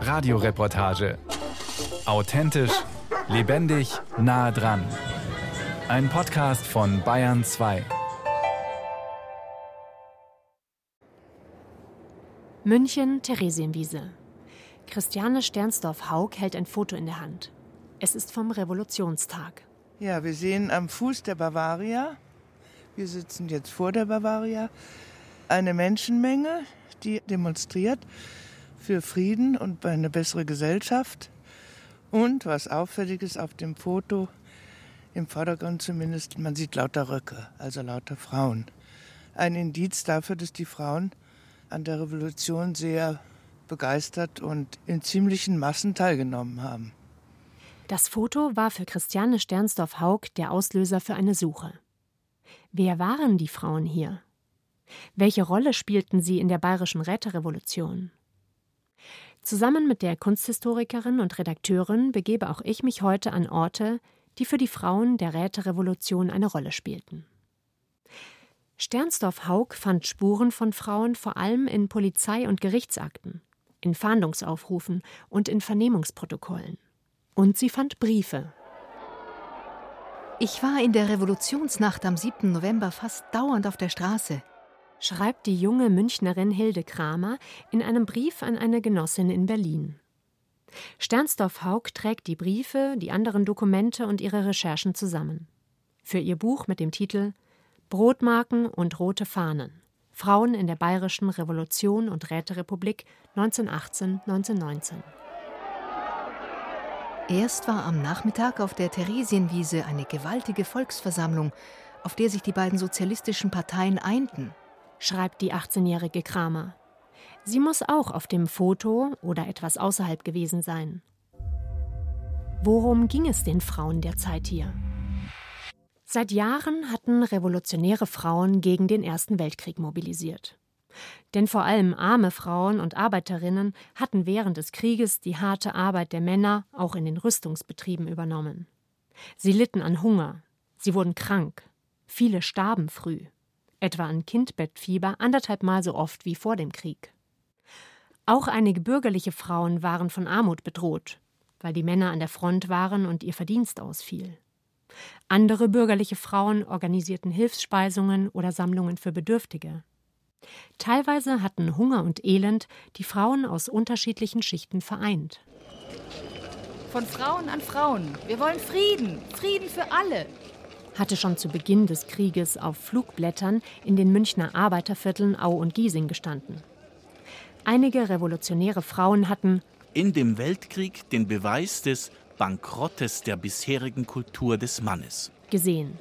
Radioreportage. Authentisch, lebendig, nah dran. Ein Podcast von Bayern 2. München, Theresienwiese. Christiane Sternsdorf-Haug hält ein Foto in der Hand. Es ist vom Revolutionstag. Ja, wir sehen am Fuß der Bavaria, wir sitzen jetzt vor der Bavaria, eine Menschenmenge, die demonstriert für Frieden und eine bessere Gesellschaft. Und was auffällig ist auf dem Foto, im Vordergrund zumindest, man sieht lauter Röcke, also lauter Frauen. Ein Indiz dafür, dass die Frauen an der Revolution sehr begeistert und in ziemlichen Massen teilgenommen haben. Das Foto war für Christiane Sternsdorf-Haug der Auslöser für eine Suche. Wer waren die Frauen hier? Welche Rolle spielten sie in der bayerischen Räterevolution? Zusammen mit der Kunsthistorikerin und Redakteurin begebe auch ich mich heute an Orte, die für die Frauen der Räterevolution eine Rolle spielten. Sternsdorf-Haug fand Spuren von Frauen vor allem in Polizei- und Gerichtsakten, in Fahndungsaufrufen und in Vernehmungsprotokollen. Und sie fand Briefe. Ich war in der Revolutionsnacht am 7. November fast dauernd auf der Straße, schreibt die junge Münchnerin Hilde Kramer in einem Brief an eine Genossin in Berlin. Sternsdorf-Haug trägt die Briefe, die anderen Dokumente und ihre Recherchen zusammen. Für ihr Buch mit dem Titel Brotmarken und rote Fahnen. Frauen in der Bayerischen Revolution und Räterepublik 1918-1919. Erst war am Nachmittag auf der Theresienwiese eine gewaltige Volksversammlung, auf der sich die beiden sozialistischen Parteien einten, schreibt die 18-jährige Kramer. Sie muss auch auf dem Foto oder etwas außerhalb gewesen sein. Worum ging es den Frauen der Zeit hier? Seit Jahren hatten revolutionäre Frauen gegen den Ersten Weltkrieg mobilisiert. Denn vor allem arme Frauen und Arbeiterinnen hatten während des Krieges die harte Arbeit der Männer auch in den Rüstungsbetrieben übernommen. Sie litten an Hunger, sie wurden krank, viele starben früh, etwa an Kindbettfieber anderthalb Mal so oft wie vor dem Krieg. Auch einige bürgerliche Frauen waren von Armut bedroht, weil die Männer an der Front waren und ihr Verdienst ausfiel. Andere bürgerliche Frauen organisierten Hilfsspeisungen oder Sammlungen für Bedürftige. Teilweise hatten Hunger und Elend die Frauen aus unterschiedlichen Schichten vereint. Von Frauen an Frauen. Wir wollen Frieden. Frieden für alle. Hatte schon zu Beginn des Krieges auf Flugblättern in den Münchner Arbeitervierteln Au und Giesing gestanden. Einige revolutionäre Frauen hatten in dem Weltkrieg den Beweis des Bankrottes der bisherigen Kultur des Mannes. Gesehen,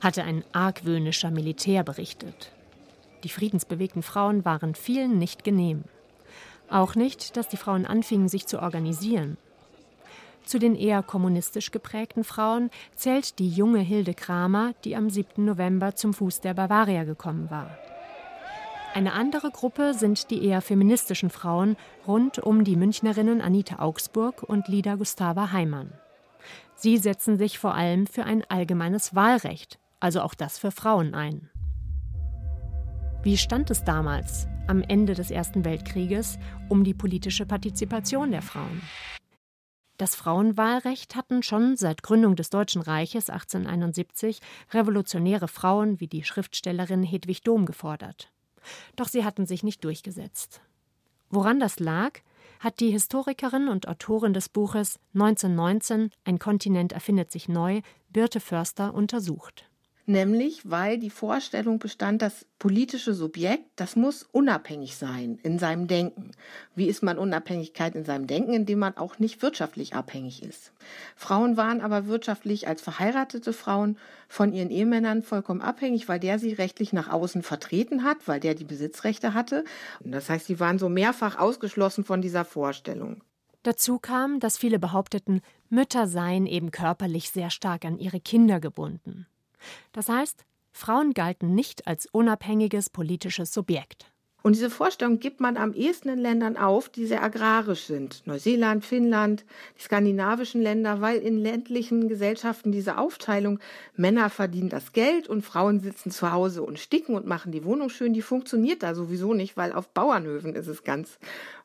hatte ein argwöhnischer Militär berichtet. Die friedensbewegten Frauen waren vielen nicht genehm. Auch nicht, dass die Frauen anfingen, sich zu organisieren. Zu den eher kommunistisch geprägten Frauen zählt die junge Hilde Kramer, die am 7. November zum Fuß der Bavaria gekommen war. Eine andere Gruppe sind die eher feministischen Frauen rund um die Münchnerinnen Anita Augsburg und Lida Gustava Heimann. Sie setzen sich vor allem für ein allgemeines Wahlrecht, also auch das für Frauen ein. Wie stand es damals, am Ende des Ersten Weltkrieges, um die politische Partizipation der Frauen? Das Frauenwahlrecht hatten schon seit Gründung des Deutschen Reiches 1871 revolutionäre Frauen wie die Schriftstellerin Hedwig Dohm gefordert. Doch sie hatten sich nicht durchgesetzt. Woran das lag, hat die Historikerin und Autorin des Buches 1919 Ein Kontinent erfindet sich neu, Birte Förster, untersucht nämlich weil die Vorstellung bestand, das politische Subjekt, das muss unabhängig sein in seinem Denken. Wie ist man Unabhängigkeit in seinem Denken, indem man auch nicht wirtschaftlich abhängig ist? Frauen waren aber wirtschaftlich als verheiratete Frauen von ihren Ehemännern vollkommen abhängig, weil der sie rechtlich nach außen vertreten hat, weil der die Besitzrechte hatte. Das heißt, sie waren so mehrfach ausgeschlossen von dieser Vorstellung. Dazu kam, dass viele behaupteten, Mütter seien eben körperlich sehr stark an ihre Kinder gebunden. Das heißt, Frauen galten nicht als unabhängiges politisches Subjekt. Und diese Vorstellung gibt man am ehesten in Ländern auf, die sehr agrarisch sind. Neuseeland, Finnland, die skandinavischen Länder, weil in ländlichen Gesellschaften diese Aufteilung, Männer verdienen das Geld und Frauen sitzen zu Hause und sticken und machen die Wohnung schön, die funktioniert da sowieso nicht, weil auf Bauernhöfen ist es ganz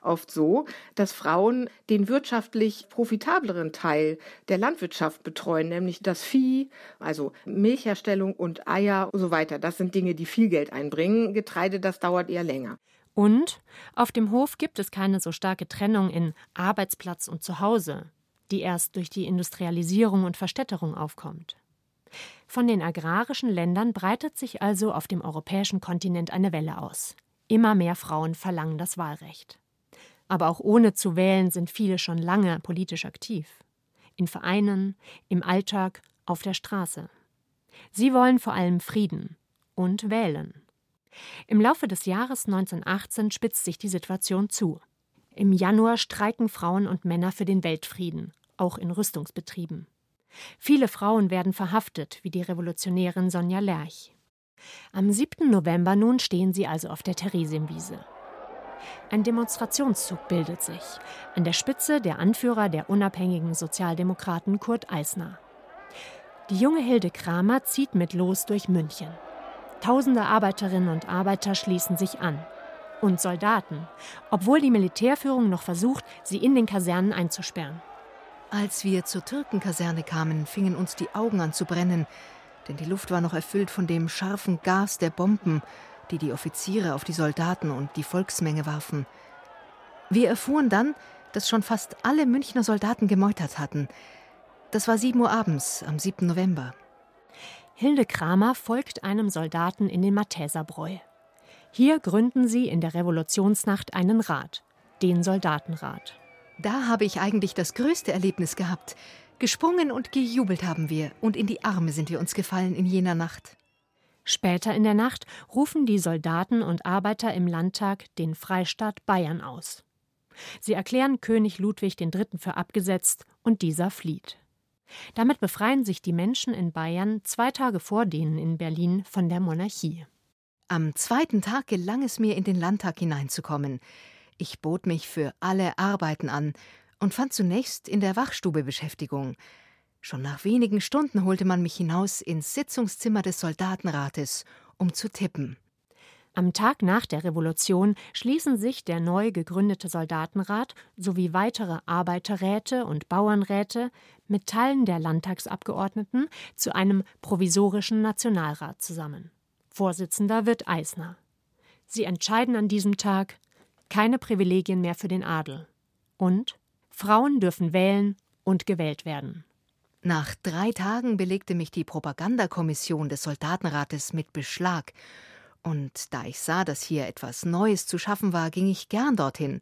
oft so, dass Frauen den wirtschaftlich profitableren Teil der Landwirtschaft betreuen, nämlich das Vieh, also Milchherstellung und Eier und so weiter. Das sind Dinge, die viel Geld einbringen. Getreide, das dauert eher länger. Und auf dem Hof gibt es keine so starke Trennung in Arbeitsplatz und Zuhause, die erst durch die Industrialisierung und Verstädterung aufkommt. Von den agrarischen Ländern breitet sich also auf dem europäischen Kontinent eine Welle aus. Immer mehr Frauen verlangen das Wahlrecht. Aber auch ohne zu wählen sind viele schon lange politisch aktiv. In Vereinen, im Alltag, auf der Straße. Sie wollen vor allem Frieden und wählen. Im Laufe des Jahres 1918 spitzt sich die Situation zu. Im Januar streiken Frauen und Männer für den Weltfrieden, auch in Rüstungsbetrieben. Viele Frauen werden verhaftet, wie die Revolutionärin Sonja Lerch. Am 7. November nun stehen sie also auf der Theresienwiese. Ein Demonstrationszug bildet sich, an der Spitze der Anführer der unabhängigen Sozialdemokraten Kurt Eisner. Die junge Hilde Kramer zieht mit los durch München. Tausende Arbeiterinnen und Arbeiter schließen sich an. Und Soldaten, obwohl die Militärführung noch versucht, sie in den Kasernen einzusperren. Als wir zur Türkenkaserne kamen, fingen uns die Augen an zu brennen, denn die Luft war noch erfüllt von dem scharfen Gas der Bomben, die die Offiziere auf die Soldaten und die Volksmenge warfen. Wir erfuhren dann, dass schon fast alle Münchner Soldaten gemeutert hatten. Das war sieben Uhr abends am 7. November. Hilde Kramer folgt einem Soldaten in den Matheserbräu. Hier gründen sie in der Revolutionsnacht einen Rat, den Soldatenrat. Da habe ich eigentlich das größte Erlebnis gehabt. Gesprungen und gejubelt haben wir, und in die Arme sind wir uns gefallen in jener Nacht. Später in der Nacht rufen die Soldaten und Arbeiter im Landtag den Freistaat Bayern aus. Sie erklären König Ludwig III. für abgesetzt und dieser flieht. Damit befreien sich die Menschen in Bayern zwei Tage vor denen in Berlin von der Monarchie. Am zweiten Tag gelang es mir, in den Landtag hineinzukommen. Ich bot mich für alle Arbeiten an und fand zunächst in der Wachstube Beschäftigung. Schon nach wenigen Stunden holte man mich hinaus ins Sitzungszimmer des Soldatenrates, um zu tippen. Am Tag nach der Revolution schließen sich der neu gegründete Soldatenrat sowie weitere Arbeiterräte und Bauernräte mit Teilen der Landtagsabgeordneten zu einem provisorischen Nationalrat zusammen. Vorsitzender wird Eisner. Sie entscheiden an diesem Tag keine Privilegien mehr für den Adel. Und Frauen dürfen wählen und gewählt werden. Nach drei Tagen belegte mich die Propagandakommission des Soldatenrates mit Beschlag. Und da ich sah, dass hier etwas Neues zu schaffen war, ging ich gern dorthin.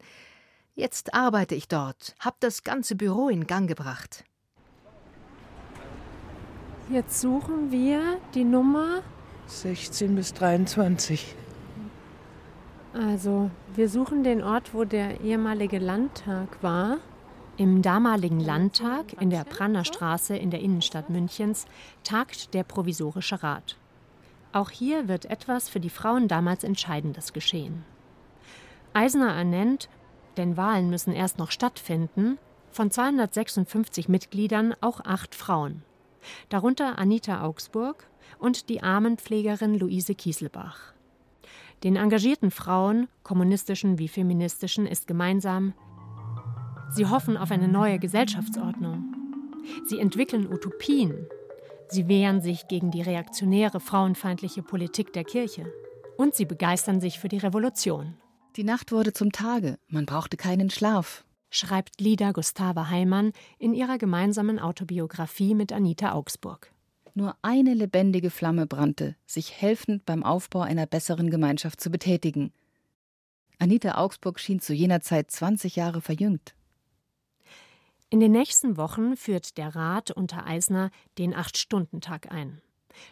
Jetzt arbeite ich dort, hab das ganze Büro in Gang gebracht. Jetzt suchen wir die Nummer 16 bis 23. Also, wir suchen den Ort, wo der ehemalige Landtag war. Im damaligen Landtag in der Prannerstraße in der Innenstadt Münchens tagt der Provisorische Rat. Auch hier wird etwas für die Frauen damals Entscheidendes geschehen. Eisner ernennt, denn Wahlen müssen erst noch stattfinden, von 256 Mitgliedern auch acht Frauen, darunter Anita Augsburg und die Armenpflegerin Luise Kieselbach. Den engagierten Frauen, kommunistischen wie feministischen, ist gemeinsam, Sie hoffen auf eine neue Gesellschaftsordnung. Sie entwickeln Utopien. Sie wehren sich gegen die reaktionäre, frauenfeindliche Politik der Kirche. Und sie begeistern sich für die Revolution. Die Nacht wurde zum Tage, man brauchte keinen Schlaf, schreibt Lida Gustava Heimann in ihrer gemeinsamen Autobiografie mit Anita Augsburg. Nur eine lebendige Flamme brannte, sich helfend beim Aufbau einer besseren Gemeinschaft zu betätigen. Anita Augsburg schien zu jener Zeit 20 Jahre verjüngt. In den nächsten Wochen führt der Rat unter Eisner den Acht-Stunden-Tag ein,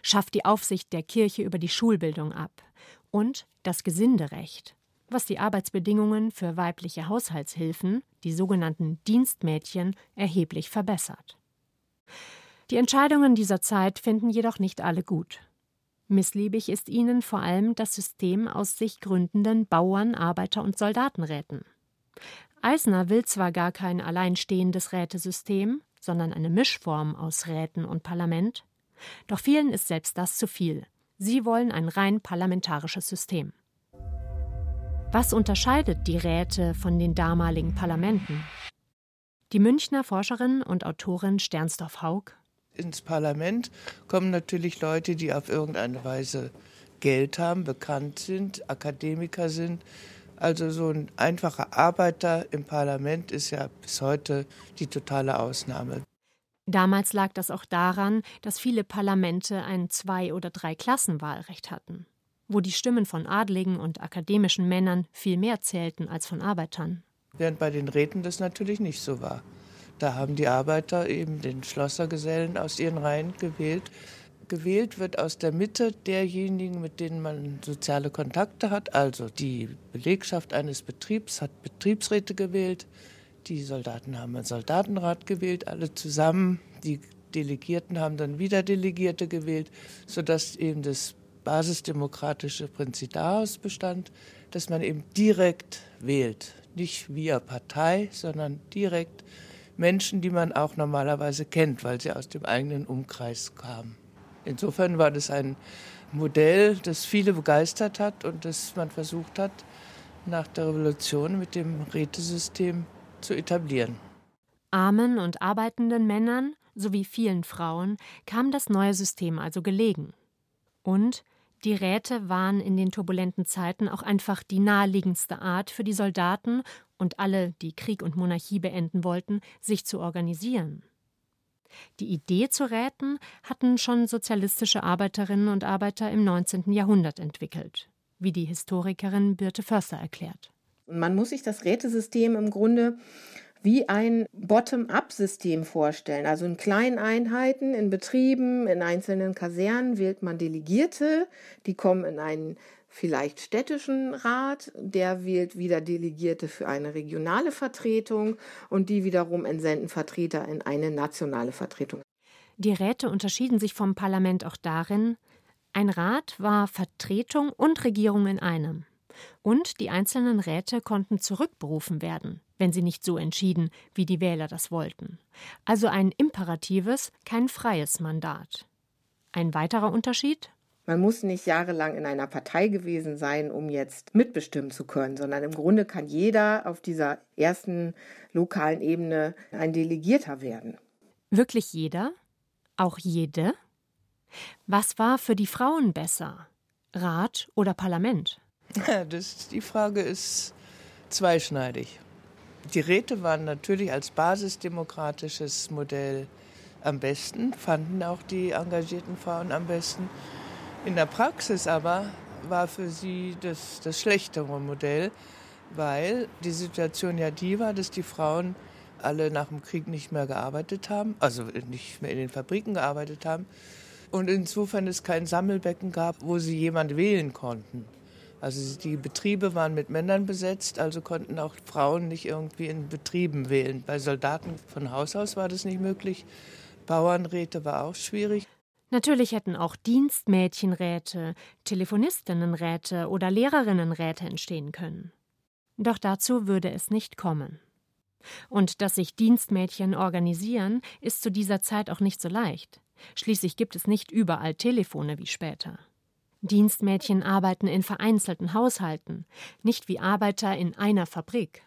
schafft die Aufsicht der Kirche über die Schulbildung ab und das Gesinderecht, was die Arbeitsbedingungen für weibliche Haushaltshilfen, die sogenannten Dienstmädchen, erheblich verbessert. Die Entscheidungen dieser Zeit finden jedoch nicht alle gut. Missliebig ist ihnen vor allem das System aus sich gründenden Bauern-, Arbeiter- und Soldatenräten. Eisner will zwar gar kein alleinstehendes Rätesystem, sondern eine Mischform aus Räten und Parlament, doch vielen ist selbst das zu viel. Sie wollen ein rein parlamentarisches System. Was unterscheidet die Räte von den damaligen Parlamenten? Die Münchner Forscherin und Autorin Sternsdorf Haug. Ins Parlament kommen natürlich Leute, die auf irgendeine Weise Geld haben, bekannt sind, Akademiker sind, also so ein einfacher Arbeiter im Parlament ist ja bis heute die totale Ausnahme. Damals lag das auch daran, dass viele Parlamente ein Zwei- oder Drei-Klassen-Wahlrecht hatten, wo die Stimmen von Adligen und akademischen Männern viel mehr zählten als von Arbeitern. Während bei den Räten das natürlich nicht so war. Da haben die Arbeiter eben den Schlossergesellen aus ihren Reihen gewählt gewählt wird aus der Mitte derjenigen, mit denen man soziale Kontakte hat. Also die Belegschaft eines Betriebs hat Betriebsräte gewählt, die Soldaten haben einen Soldatenrat gewählt, alle zusammen. Die Delegierten haben dann wieder Delegierte gewählt, sodass eben das basisdemokratische Prinzip daraus bestand, dass man eben direkt wählt. Nicht via Partei, sondern direkt Menschen, die man auch normalerweise kennt, weil sie aus dem eigenen Umkreis kamen. Insofern war das ein Modell, das viele begeistert hat und das man versucht hat, nach der Revolution mit dem Rätesystem zu etablieren. Armen und arbeitenden Männern sowie vielen Frauen kam das neue System also gelegen. Und die Räte waren in den turbulenten Zeiten auch einfach die naheliegendste Art für die Soldaten und alle, die Krieg und Monarchie beenden wollten, sich zu organisieren. Die Idee zu Räten hatten schon sozialistische Arbeiterinnen und Arbeiter im 19. Jahrhundert entwickelt, wie die Historikerin Birte Förster erklärt. Man muss sich das Rätesystem im Grunde wie ein Bottom-up-System vorstellen. Also in kleinen Einheiten, in Betrieben, in einzelnen Kasernen wählt man Delegierte, die kommen in einen vielleicht städtischen Rat, der wählt wieder Delegierte für eine regionale Vertretung und die wiederum entsenden Vertreter in eine nationale Vertretung. Die Räte unterschieden sich vom Parlament auch darin, ein Rat war Vertretung und Regierung in einem. Und die einzelnen Räte konnten zurückberufen werden, wenn sie nicht so entschieden, wie die Wähler das wollten. Also ein imperatives, kein freies Mandat. Ein weiterer Unterschied man muss nicht jahrelang in einer Partei gewesen sein, um jetzt mitbestimmen zu können, sondern im Grunde kann jeder auf dieser ersten lokalen Ebene ein Delegierter werden. Wirklich jeder? Auch jede? Was war für die Frauen besser? Rat oder Parlament? Ja, das, die Frage ist zweischneidig. Die Räte waren natürlich als basisdemokratisches Modell am besten, fanden auch die engagierten Frauen am besten. In der Praxis aber war für sie das, das schlechtere Modell, weil die Situation ja die war, dass die Frauen alle nach dem Krieg nicht mehr gearbeitet haben, also nicht mehr in den Fabriken gearbeitet haben und insofern es kein Sammelbecken gab, wo sie jemand wählen konnten. Also die Betriebe waren mit Männern besetzt, also konnten auch Frauen nicht irgendwie in Betrieben wählen. Bei Soldaten von Haus aus war das nicht möglich. Bauernräte war auch schwierig. Natürlich hätten auch Dienstmädchenräte, Telefonistinnenräte oder Lehrerinnenräte entstehen können. Doch dazu würde es nicht kommen. Und dass sich Dienstmädchen organisieren, ist zu dieser Zeit auch nicht so leicht. Schließlich gibt es nicht überall Telefone wie später. Dienstmädchen arbeiten in vereinzelten Haushalten, nicht wie Arbeiter in einer Fabrik.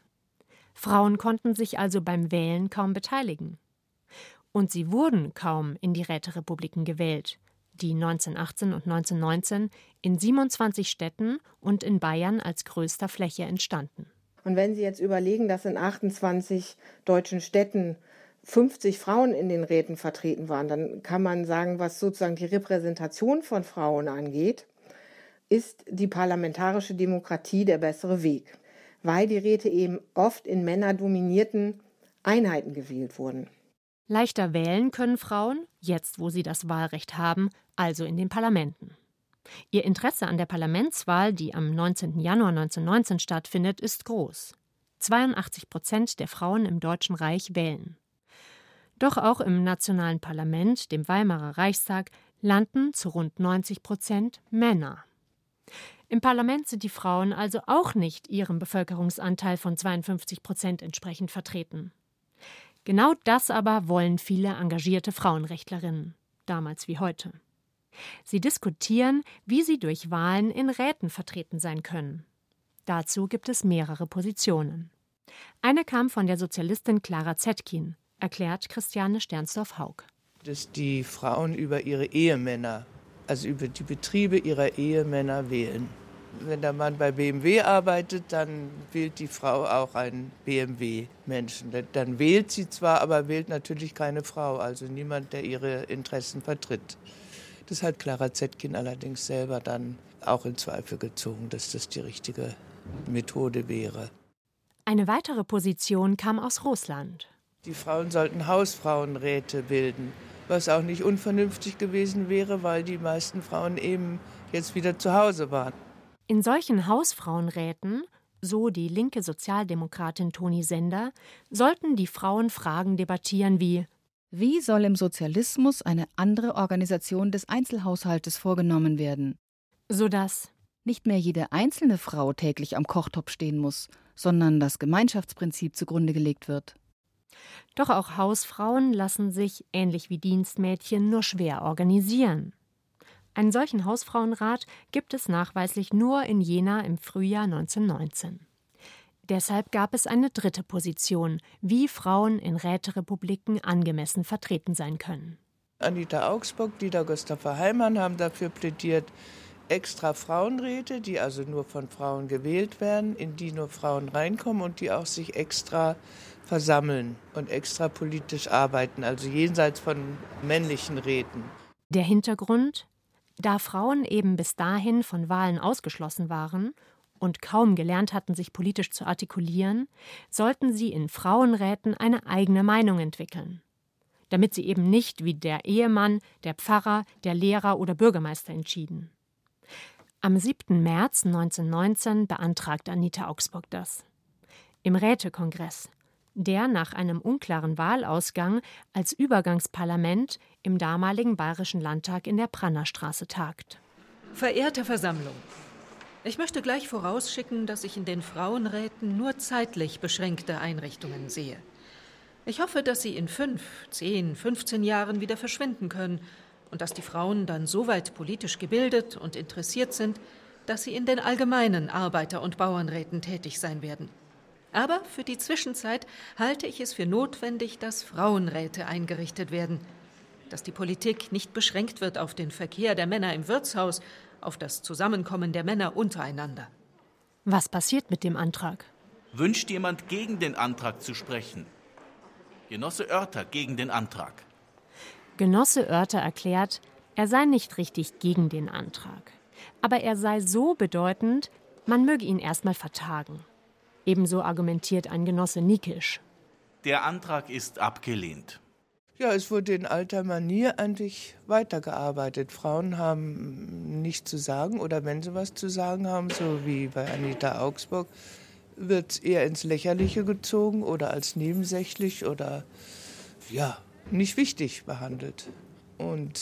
Frauen konnten sich also beim Wählen kaum beteiligen. Und sie wurden kaum in die Räterepubliken gewählt, die 1918 und 1919 in 27 Städten und in Bayern als größter Fläche entstanden. Und wenn Sie jetzt überlegen, dass in 28 deutschen Städten 50 Frauen in den Räten vertreten waren, dann kann man sagen, was sozusagen die Repräsentation von Frauen angeht, ist die parlamentarische Demokratie der bessere Weg, weil die Räte eben oft in männerdominierten Einheiten gewählt wurden. Leichter wählen können Frauen, jetzt wo sie das Wahlrecht haben, also in den Parlamenten. Ihr Interesse an der Parlamentswahl, die am 19. Januar 1919 stattfindet, ist groß. 82 Prozent der Frauen im Deutschen Reich wählen. Doch auch im nationalen Parlament, dem Weimarer Reichstag, landen zu rund 90 Prozent Männer. Im Parlament sind die Frauen also auch nicht ihrem Bevölkerungsanteil von 52 Prozent entsprechend vertreten. Genau das aber wollen viele engagierte Frauenrechtlerinnen, damals wie heute. Sie diskutieren, wie sie durch Wahlen in Räten vertreten sein können. Dazu gibt es mehrere Positionen. Eine kam von der Sozialistin Clara Zetkin, erklärt Christiane Sternsdorf-Haug. Dass die Frauen über ihre Ehemänner, also über die Betriebe ihrer Ehemänner wählen. Wenn der Mann bei BMW arbeitet, dann wählt die Frau auch einen BMW-Menschen. Dann wählt sie zwar, aber wählt natürlich keine Frau, also niemand, der ihre Interessen vertritt. Das hat Clara Zetkin allerdings selber dann auch in Zweifel gezogen, dass das die richtige Methode wäre. Eine weitere Position kam aus Russland. Die Frauen sollten Hausfrauenräte bilden, was auch nicht unvernünftig gewesen wäre, weil die meisten Frauen eben jetzt wieder zu Hause waren. In solchen Hausfrauenräten, so die linke Sozialdemokratin Toni Sender, sollten die Frauen Fragen debattieren wie Wie soll im Sozialismus eine andere Organisation des Einzelhaushaltes vorgenommen werden? Sodass nicht mehr jede einzelne Frau täglich am Kochtopf stehen muss, sondern das Gemeinschaftsprinzip zugrunde gelegt wird. Doch auch Hausfrauen lassen sich, ähnlich wie Dienstmädchen, nur schwer organisieren. Einen solchen Hausfrauenrat gibt es nachweislich nur in Jena im Frühjahr 1919. Deshalb gab es eine dritte Position, wie Frauen in Räterepubliken angemessen vertreten sein können. Anita Augsburg, Dieter Gustava Heimann haben dafür plädiert, extra Frauenräte, die also nur von Frauen gewählt werden, in die nur Frauen reinkommen und die auch sich extra versammeln und extra politisch arbeiten, also jenseits von männlichen Räten. Der Hintergrund? Da Frauen eben bis dahin von Wahlen ausgeschlossen waren und kaum gelernt hatten, sich politisch zu artikulieren, sollten sie in Frauenräten eine eigene Meinung entwickeln. Damit sie eben nicht wie der Ehemann, der Pfarrer, der Lehrer oder Bürgermeister entschieden. Am 7. März 1919 beantragt Anita Augsburg das. Im Rätekongress, der nach einem unklaren Wahlausgang als Übergangsparlament im damaligen Bayerischen Landtag in der Prannerstraße tagt. Verehrte Versammlung, ich möchte gleich vorausschicken, dass ich in den Frauenräten nur zeitlich beschränkte Einrichtungen sehe. Ich hoffe, dass sie in fünf, zehn, 15 Jahren wieder verschwinden können und dass die Frauen dann so weit politisch gebildet und interessiert sind, dass sie in den allgemeinen Arbeiter- und Bauernräten tätig sein werden. Aber für die Zwischenzeit halte ich es für notwendig, dass Frauenräte eingerichtet werden, dass die Politik nicht beschränkt wird auf den Verkehr der Männer im Wirtshaus, auf das Zusammenkommen der Männer untereinander. Was passiert mit dem Antrag? Wünscht jemand gegen den Antrag zu sprechen? Genosse Oerter gegen den Antrag. Genosse Oerter erklärt, er sei nicht richtig gegen den Antrag. Aber er sei so bedeutend, man möge ihn erstmal vertagen. Ebenso argumentiert ein Genosse Nikisch. Der Antrag ist abgelehnt. Ja, es wurde in alter Manier eigentlich weitergearbeitet. Frauen haben nichts zu sagen oder wenn sie was zu sagen haben, so wie bei Anita Augsburg, wird es eher ins Lächerliche gezogen oder als nebensächlich oder ja, nicht wichtig behandelt. Und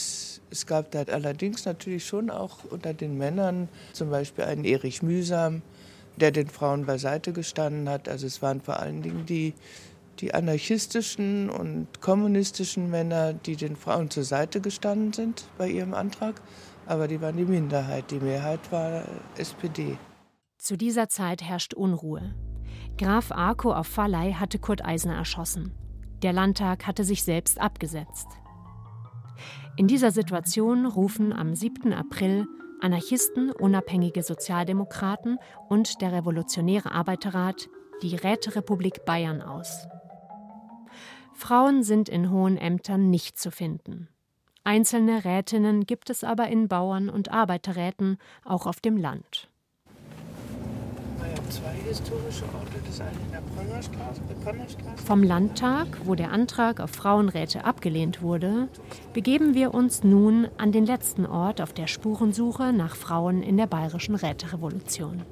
es gab da allerdings natürlich schon auch unter den Männern zum Beispiel einen Erich Mühsam, der den Frauen beiseite gestanden hat. Also es waren vor allen Dingen die, die anarchistischen und kommunistischen Männer, die den Frauen zur Seite gestanden sind bei ihrem Antrag. Aber die waren die Minderheit. Die Mehrheit war SPD. Zu dieser Zeit herrscht Unruhe. Graf Arco auf Valley hatte Kurt Eisner erschossen. Der Landtag hatte sich selbst abgesetzt. In dieser Situation rufen am 7. April Anarchisten, unabhängige Sozialdemokraten und der Revolutionäre Arbeiterrat die Räterepublik Bayern aus. Frauen sind in hohen Ämtern nicht zu finden. Einzelne Rätinnen gibt es aber in Bauern- und Arbeiterräten, auch auf dem Land zwei historische Orte. Das eine in der Prangerstraße, der Prangerstraße. Vom Landtag, wo der Antrag auf Frauenräte abgelehnt wurde, begeben wir uns nun an den letzten Ort auf der Spurensuche nach Frauen in der bayerischen Räterevolution.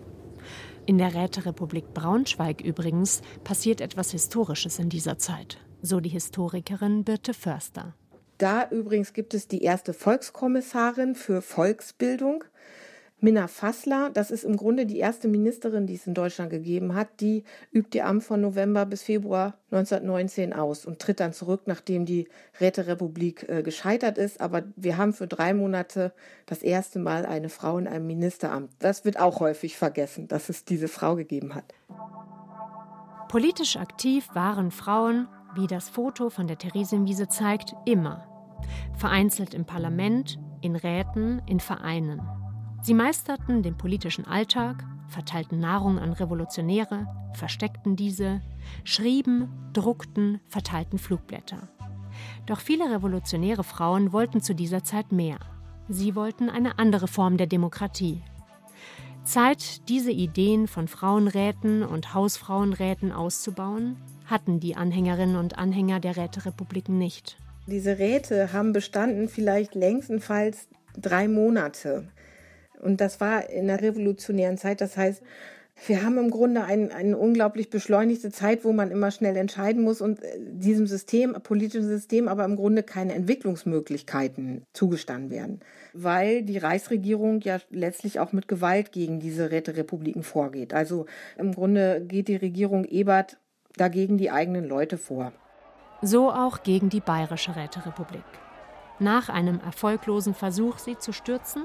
In der Räterepublik Braunschweig übrigens passiert etwas Historisches in dieser Zeit, so die Historikerin Birte Förster. Da übrigens gibt es die erste Volkskommissarin für Volksbildung. Minna Fassler, das ist im Grunde die erste Ministerin, die es in Deutschland gegeben hat, die übt ihr Amt von November bis Februar 1919 aus und tritt dann zurück, nachdem die Räterepublik äh, gescheitert ist. Aber wir haben für drei Monate das erste Mal eine Frau in einem Ministeramt. Das wird auch häufig vergessen, dass es diese Frau gegeben hat. Politisch aktiv waren Frauen, wie das Foto von der Theresienwiese zeigt, immer. Vereinzelt im Parlament, in Räten, in Vereinen. Sie meisterten den politischen Alltag, verteilten Nahrung an Revolutionäre, versteckten diese, schrieben, druckten, verteilten Flugblätter. Doch viele revolutionäre Frauen wollten zu dieser Zeit mehr. Sie wollten eine andere Form der Demokratie. Zeit, diese Ideen von Frauenräten und Hausfrauenräten auszubauen, hatten die Anhängerinnen und Anhänger der Räterepubliken nicht. Diese Räte haben bestanden vielleicht längstenfalls drei Monate. Und das war in der revolutionären Zeit. Das heißt, wir haben im Grunde ein, eine unglaublich beschleunigte Zeit, wo man immer schnell entscheiden muss und äh, diesem System, politischen System, aber im Grunde keine Entwicklungsmöglichkeiten zugestanden werden. Weil die Reichsregierung ja letztlich auch mit Gewalt gegen diese Räterepubliken vorgeht. Also im Grunde geht die Regierung Ebert dagegen die eigenen Leute vor. So auch gegen die Bayerische Räterepublik. Nach einem erfolglosen Versuch, sie zu stürzen,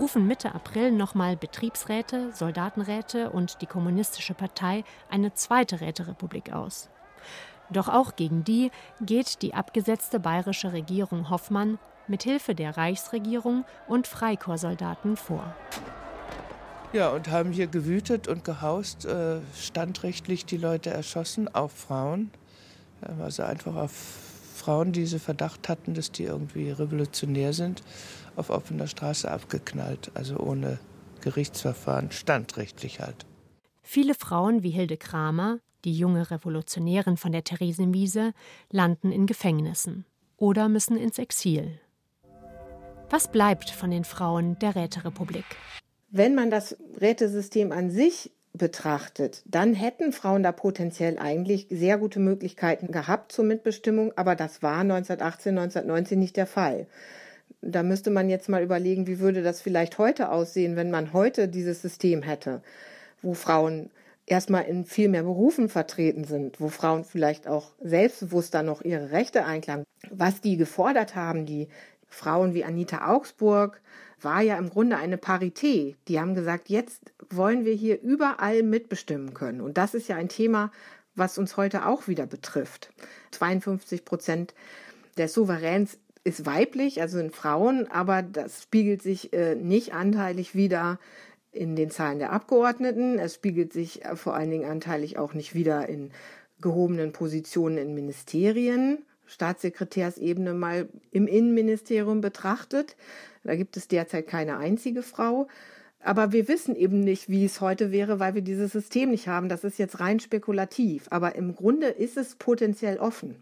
rufen Mitte April nochmal Betriebsräte, Soldatenräte und die Kommunistische Partei eine zweite Räterepublik aus. Doch auch gegen die geht die abgesetzte bayerische Regierung Hoffmann mit Hilfe der Reichsregierung und Freikorpssoldaten vor. Ja, und haben hier gewütet und gehaust, äh, standrechtlich die Leute erschossen, auch Frauen. Also einfach auf Frauen, die sie Verdacht hatten, dass die irgendwie revolutionär sind, auf offener Straße abgeknallt, also ohne Gerichtsverfahren, standrechtlich halt. Viele Frauen wie Hilde Kramer, die junge Revolutionärin von der Theresienwiese, landen in Gefängnissen oder müssen ins Exil. Was bleibt von den Frauen der Räterepublik? Wenn man das Rätesystem an sich betrachtet, dann hätten Frauen da potenziell eigentlich sehr gute Möglichkeiten gehabt zur Mitbestimmung, aber das war 1918, 1919 nicht der Fall. Da müsste man jetzt mal überlegen, wie würde das vielleicht heute aussehen, wenn man heute dieses System hätte, wo Frauen erstmal in viel mehr Berufen vertreten sind, wo Frauen vielleicht auch selbstbewusster noch ihre Rechte einklagen. Was die gefordert haben, die Frauen wie Anita Augsburg, war ja im Grunde eine Parität. Die haben gesagt, jetzt wollen wir hier überall mitbestimmen können. Und das ist ja ein Thema, was uns heute auch wieder betrifft. 52 Prozent des Souveräns ist weiblich, also sind Frauen, aber das spiegelt sich äh, nicht anteilig wieder in den Zahlen der Abgeordneten. Es spiegelt sich äh, vor allen Dingen anteilig auch nicht wieder in gehobenen Positionen in Ministerien. Staatssekretärsebene mal im Innenministerium betrachtet. Da gibt es derzeit keine einzige Frau. Aber wir wissen eben nicht, wie es heute wäre, weil wir dieses System nicht haben. Das ist jetzt rein spekulativ. Aber im Grunde ist es potenziell offen.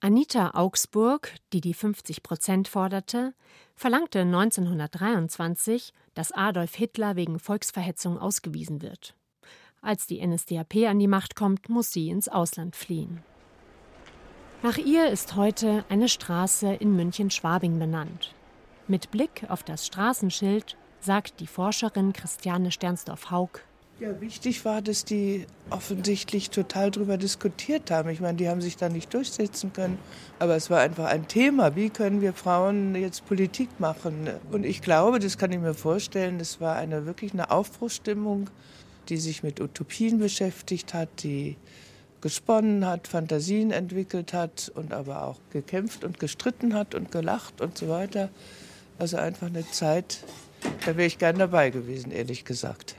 Anita Augsburg, die die 50 Prozent forderte, verlangte 1923, dass Adolf Hitler wegen Volksverhetzung ausgewiesen wird. Als die NSDAP an die Macht kommt, muss sie ins Ausland fliehen. Nach ihr ist heute eine Straße in München-Schwabing benannt. Mit Blick auf das Straßenschild sagt die Forscherin Christiane Sternsdorf-Haug. Ja, wichtig war, dass die offensichtlich total darüber diskutiert haben. Ich meine, die haben sich da nicht durchsetzen können. Aber es war einfach ein Thema. Wie können wir Frauen jetzt Politik machen? Und ich glaube, das kann ich mir vorstellen, das war eine wirklich eine Aufbruchsstimmung, die sich mit Utopien beschäftigt hat, die gesponnen hat, Fantasien entwickelt hat und aber auch gekämpft und gestritten hat und gelacht und so weiter. Also einfach eine Zeit, da wäre ich gern dabei gewesen, ehrlich gesagt.